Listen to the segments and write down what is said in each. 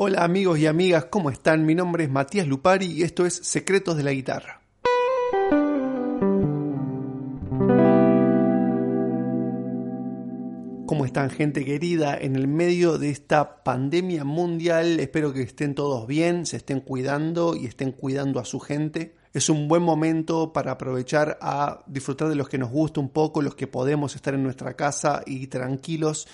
Hola amigos y amigas, ¿cómo están? Mi nombre es Matías Lupari y esto es Secretos de la Guitarra. ¿Cómo están gente querida? En el medio de esta pandemia mundial, espero que estén todos bien, se estén cuidando y estén cuidando a su gente. Es un buen momento para aprovechar a disfrutar de los que nos gusta un poco, los que podemos estar en nuestra casa y tranquilos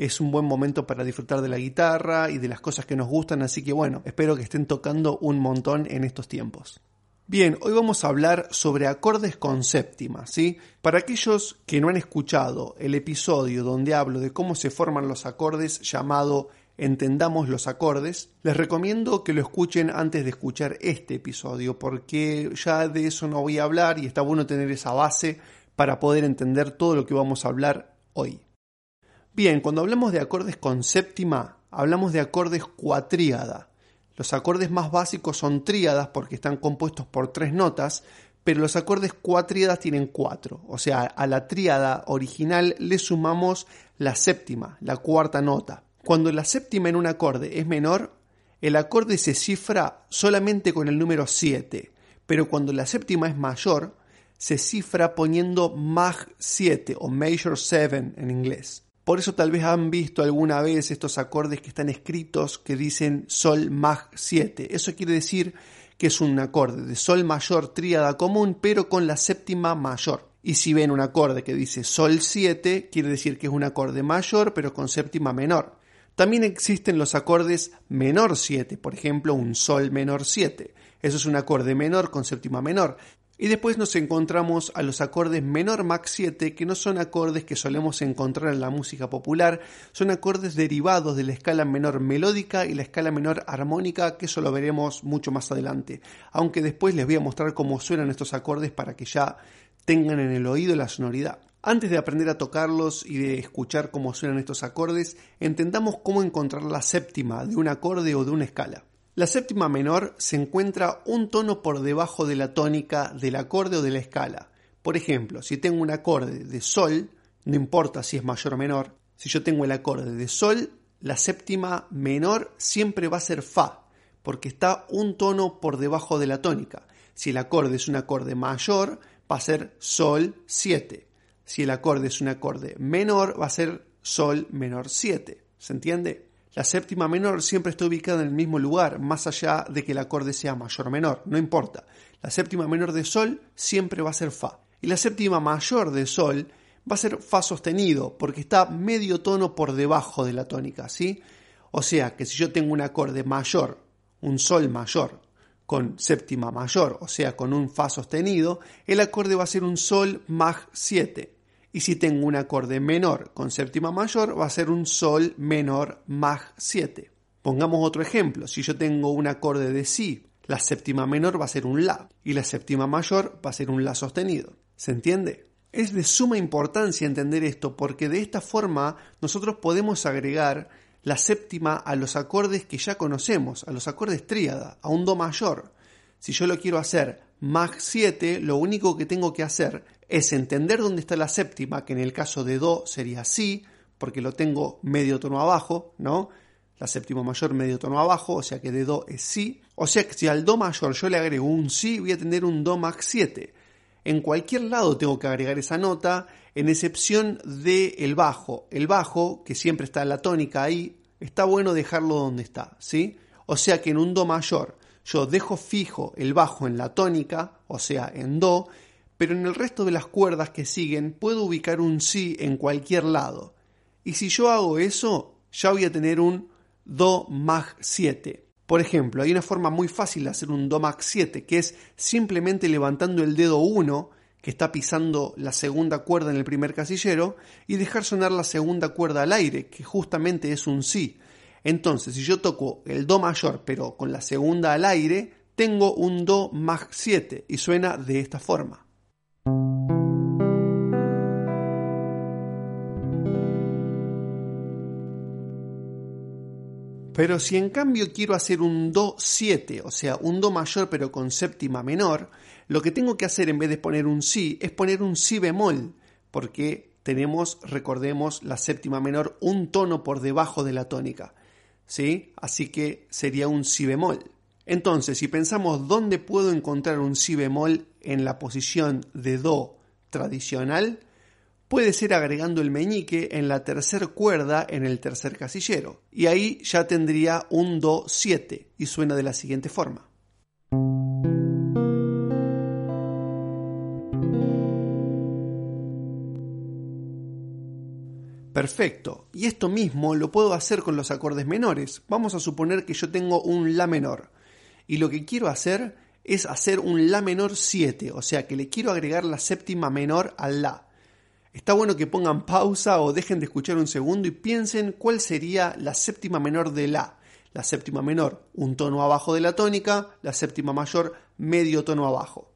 es un buen momento para disfrutar de la guitarra y de las cosas que nos gustan, así que bueno, espero que estén tocando un montón en estos tiempos. Bien, hoy vamos a hablar sobre acordes con séptima, ¿sí? Para aquellos que no han escuchado el episodio donde hablo de cómo se forman los acordes llamado Entendamos los acordes, les recomiendo que lo escuchen antes de escuchar este episodio porque ya de eso no voy a hablar y está bueno tener esa base para poder entender todo lo que vamos a hablar hoy. Bien, cuando hablamos de acordes con séptima, hablamos de acordes cuatríada. Los acordes más básicos son tríadas porque están compuestos por tres notas, pero los acordes cuatríadas tienen cuatro. O sea, a la tríada original le sumamos la séptima, la cuarta nota. Cuando la séptima en un acorde es menor, el acorde se cifra solamente con el número 7, pero cuando la séptima es mayor, se cifra poniendo Mag 7 o Major 7 en inglés. Por eso tal vez han visto alguna vez estos acordes que están escritos que dicen Sol Mag 7. Eso quiere decir que es un acorde de Sol mayor tríada común pero con la séptima mayor. Y si ven un acorde que dice Sol 7, quiere decir que es un acorde mayor pero con séptima menor. También existen los acordes menor 7, por ejemplo un Sol menor 7. Eso es un acorde menor con séptima menor. Y después nos encontramos a los acordes menor max 7, que no son acordes que solemos encontrar en la música popular, son acordes derivados de la escala menor melódica y la escala menor armónica, que eso lo veremos mucho más adelante. Aunque después les voy a mostrar cómo suenan estos acordes para que ya tengan en el oído la sonoridad. Antes de aprender a tocarlos y de escuchar cómo suenan estos acordes, entendamos cómo encontrar la séptima de un acorde o de una escala. La séptima menor se encuentra un tono por debajo de la tónica del acorde o de la escala. Por ejemplo, si tengo un acorde de sol, no importa si es mayor o menor, si yo tengo el acorde de sol, la séptima menor siempre va a ser fa, porque está un tono por debajo de la tónica. Si el acorde es un acorde mayor, va a ser sol 7. Si el acorde es un acorde menor, va a ser sol menor 7. ¿Se entiende? La séptima menor siempre está ubicada en el mismo lugar, más allá de que el acorde sea mayor o menor, no importa. La séptima menor de sol siempre va a ser fa. Y la séptima mayor de sol va a ser fa sostenido, porque está medio tono por debajo de la tónica, ¿sí? O sea que si yo tengo un acorde mayor, un sol mayor, con séptima mayor, o sea, con un fa sostenido, el acorde va a ser un sol mag 7. Y si tengo un acorde menor con séptima mayor, va a ser un sol menor mag 7. Pongamos otro ejemplo. Si yo tengo un acorde de si, la séptima menor va a ser un la y la séptima mayor va a ser un la sostenido. ¿Se entiende? Es de suma importancia entender esto porque de esta forma nosotros podemos agregar la séptima a los acordes que ya conocemos, a los acordes tríada, a un do mayor. Si yo lo quiero hacer mag 7, lo único que tengo que hacer es entender dónde está la séptima, que en el caso de Do sería Si, porque lo tengo medio tono abajo, ¿no? La séptima mayor medio tono abajo, o sea que de Do es Si. O sea que si al Do mayor yo le agrego un Si, voy a tener un Do max 7. En cualquier lado tengo que agregar esa nota, en excepción del el bajo. El bajo, que siempre está en la tónica ahí, está bueno dejarlo donde está, ¿sí? O sea que en un Do mayor yo dejo fijo el bajo en la tónica, o sea, en Do, pero en el resto de las cuerdas que siguen puedo ubicar un Si en cualquier lado. Y si yo hago eso, ya voy a tener un Do Mag 7. Por ejemplo, hay una forma muy fácil de hacer un Do Mag 7, que es simplemente levantando el dedo 1, que está pisando la segunda cuerda en el primer casillero, y dejar sonar la segunda cuerda al aire, que justamente es un Si. Entonces, si yo toco el Do mayor, pero con la segunda al aire, tengo un Do Mag 7 y suena de esta forma. Pero si en cambio quiero hacer un Do 7, o sea, un Do mayor pero con séptima menor, lo que tengo que hacer en vez de poner un Si es poner un Si bemol, porque tenemos, recordemos, la séptima menor un tono por debajo de la tónica. ¿sí? Así que sería un si bemol. Entonces, si pensamos dónde puedo encontrar un si bemol en la posición de do tradicional, puede ser agregando el meñique en la tercera cuerda en el tercer casillero. Y ahí ya tendría un do 7 y suena de la siguiente forma. Perfecto, y esto mismo lo puedo hacer con los acordes menores. Vamos a suponer que yo tengo un La menor y lo que quiero hacer es hacer un La menor 7, o sea que le quiero agregar la séptima menor al La. Está bueno que pongan pausa o dejen de escuchar un segundo y piensen cuál sería la séptima menor de La. La séptima menor, un tono abajo de la tónica, la séptima mayor, medio tono abajo.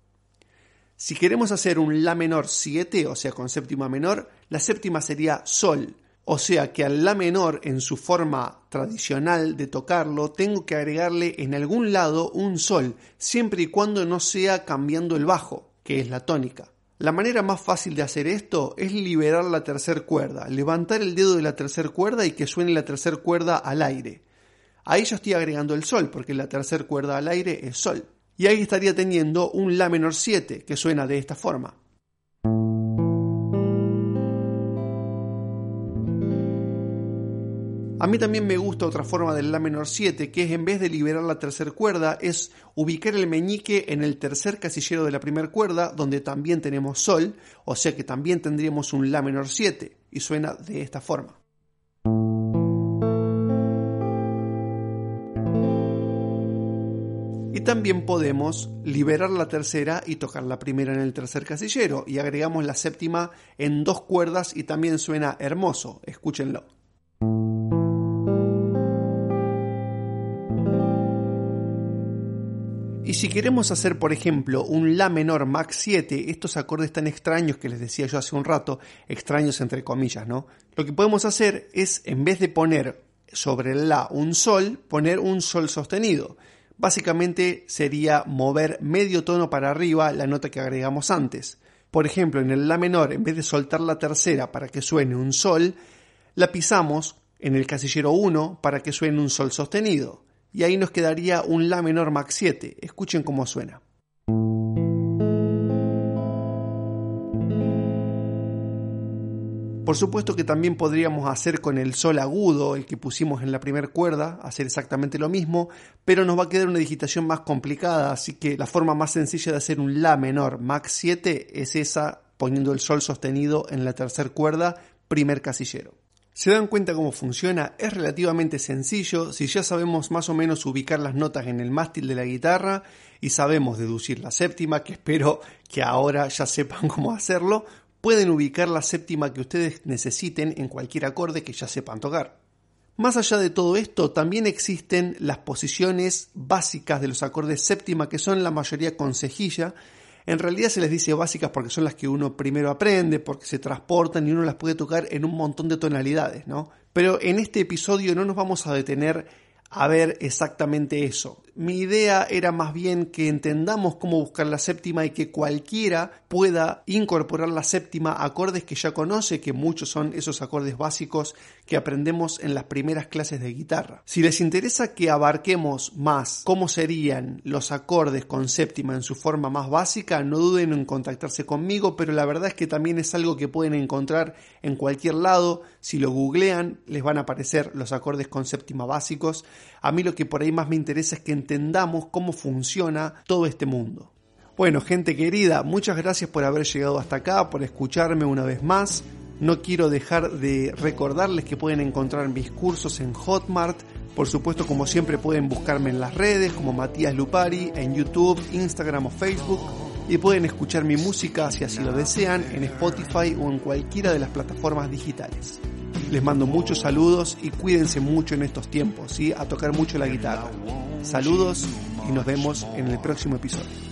Si queremos hacer un La menor 7, o sea con séptima menor, la séptima sería Sol, o sea que al La menor en su forma tradicional de tocarlo tengo que agregarle en algún lado un Sol, siempre y cuando no sea cambiando el bajo, que es la tónica. La manera más fácil de hacer esto es liberar la tercera cuerda, levantar el dedo de la tercera cuerda y que suene la tercera cuerda al aire. Ahí yo estoy agregando el sol, porque la tercera cuerda al aire es sol. Y ahí estaría teniendo un La menor 7, que suena de esta forma. A mí también me gusta otra forma del La menor 7, que es en vez de liberar la tercera cuerda, es ubicar el meñique en el tercer casillero de la primera cuerda, donde también tenemos Sol, o sea que también tendríamos un La menor 7, y suena de esta forma. Y también podemos liberar la tercera y tocar la primera en el tercer casillero, y agregamos la séptima en dos cuerdas y también suena hermoso, escúchenlo. Y si queremos hacer, por ejemplo, un La menor Max 7, estos acordes tan extraños que les decía yo hace un rato, extraños entre comillas, ¿no? Lo que podemos hacer es, en vez de poner sobre el La un Sol, poner un Sol sostenido. Básicamente sería mover medio tono para arriba la nota que agregamos antes. Por ejemplo, en el La menor, en vez de soltar la tercera para que suene un Sol, la pisamos en el casillero 1 para que suene un Sol sostenido y ahí nos quedaría un La menor Max 7. Escuchen cómo suena. Por supuesto que también podríamos hacer con el sol agudo, el que pusimos en la primera cuerda, hacer exactamente lo mismo, pero nos va a quedar una digitación más complicada, así que la forma más sencilla de hacer un La menor Max 7 es esa, poniendo el sol sostenido en la tercera cuerda, primer casillero. ¿Se dan cuenta cómo funciona? Es relativamente sencillo si ya sabemos más o menos ubicar las notas en el mástil de la guitarra y sabemos deducir la séptima, que espero que ahora ya sepan cómo hacerlo, pueden ubicar la séptima que ustedes necesiten en cualquier acorde que ya sepan tocar. Más allá de todo esto, también existen las posiciones básicas de los acordes séptima, que son la mayoría con cejilla, en realidad se les dice básicas porque son las que uno primero aprende, porque se transportan y uno las puede tocar en un montón de tonalidades, ¿no? Pero en este episodio no nos vamos a detener a ver exactamente eso. Mi idea era más bien que entendamos cómo buscar la séptima y que cualquiera pueda incorporar la séptima a acordes que ya conoce, que muchos son esos acordes básicos que aprendemos en las primeras clases de guitarra. Si les interesa que abarquemos más cómo serían los acordes con séptima en su forma más básica, no duden en contactarse conmigo, pero la verdad es que también es algo que pueden encontrar en cualquier lado. Si lo googlean, les van a aparecer los acordes con séptima básicos. A mí lo que por ahí más me interesa es que entendamos cómo funciona todo este mundo. Bueno, gente querida, muchas gracias por haber llegado hasta acá, por escucharme una vez más. No quiero dejar de recordarles que pueden encontrar mis cursos en Hotmart. Por supuesto, como siempre, pueden buscarme en las redes como Matías Lupari, en YouTube, Instagram o Facebook. Y pueden escuchar mi música, si así lo desean, en Spotify o en cualquiera de las plataformas digitales. Les mando muchos saludos y cuídense mucho en estos tiempos, ¿sí? A tocar mucho la guitarra. Saludos y nos vemos en el próximo episodio.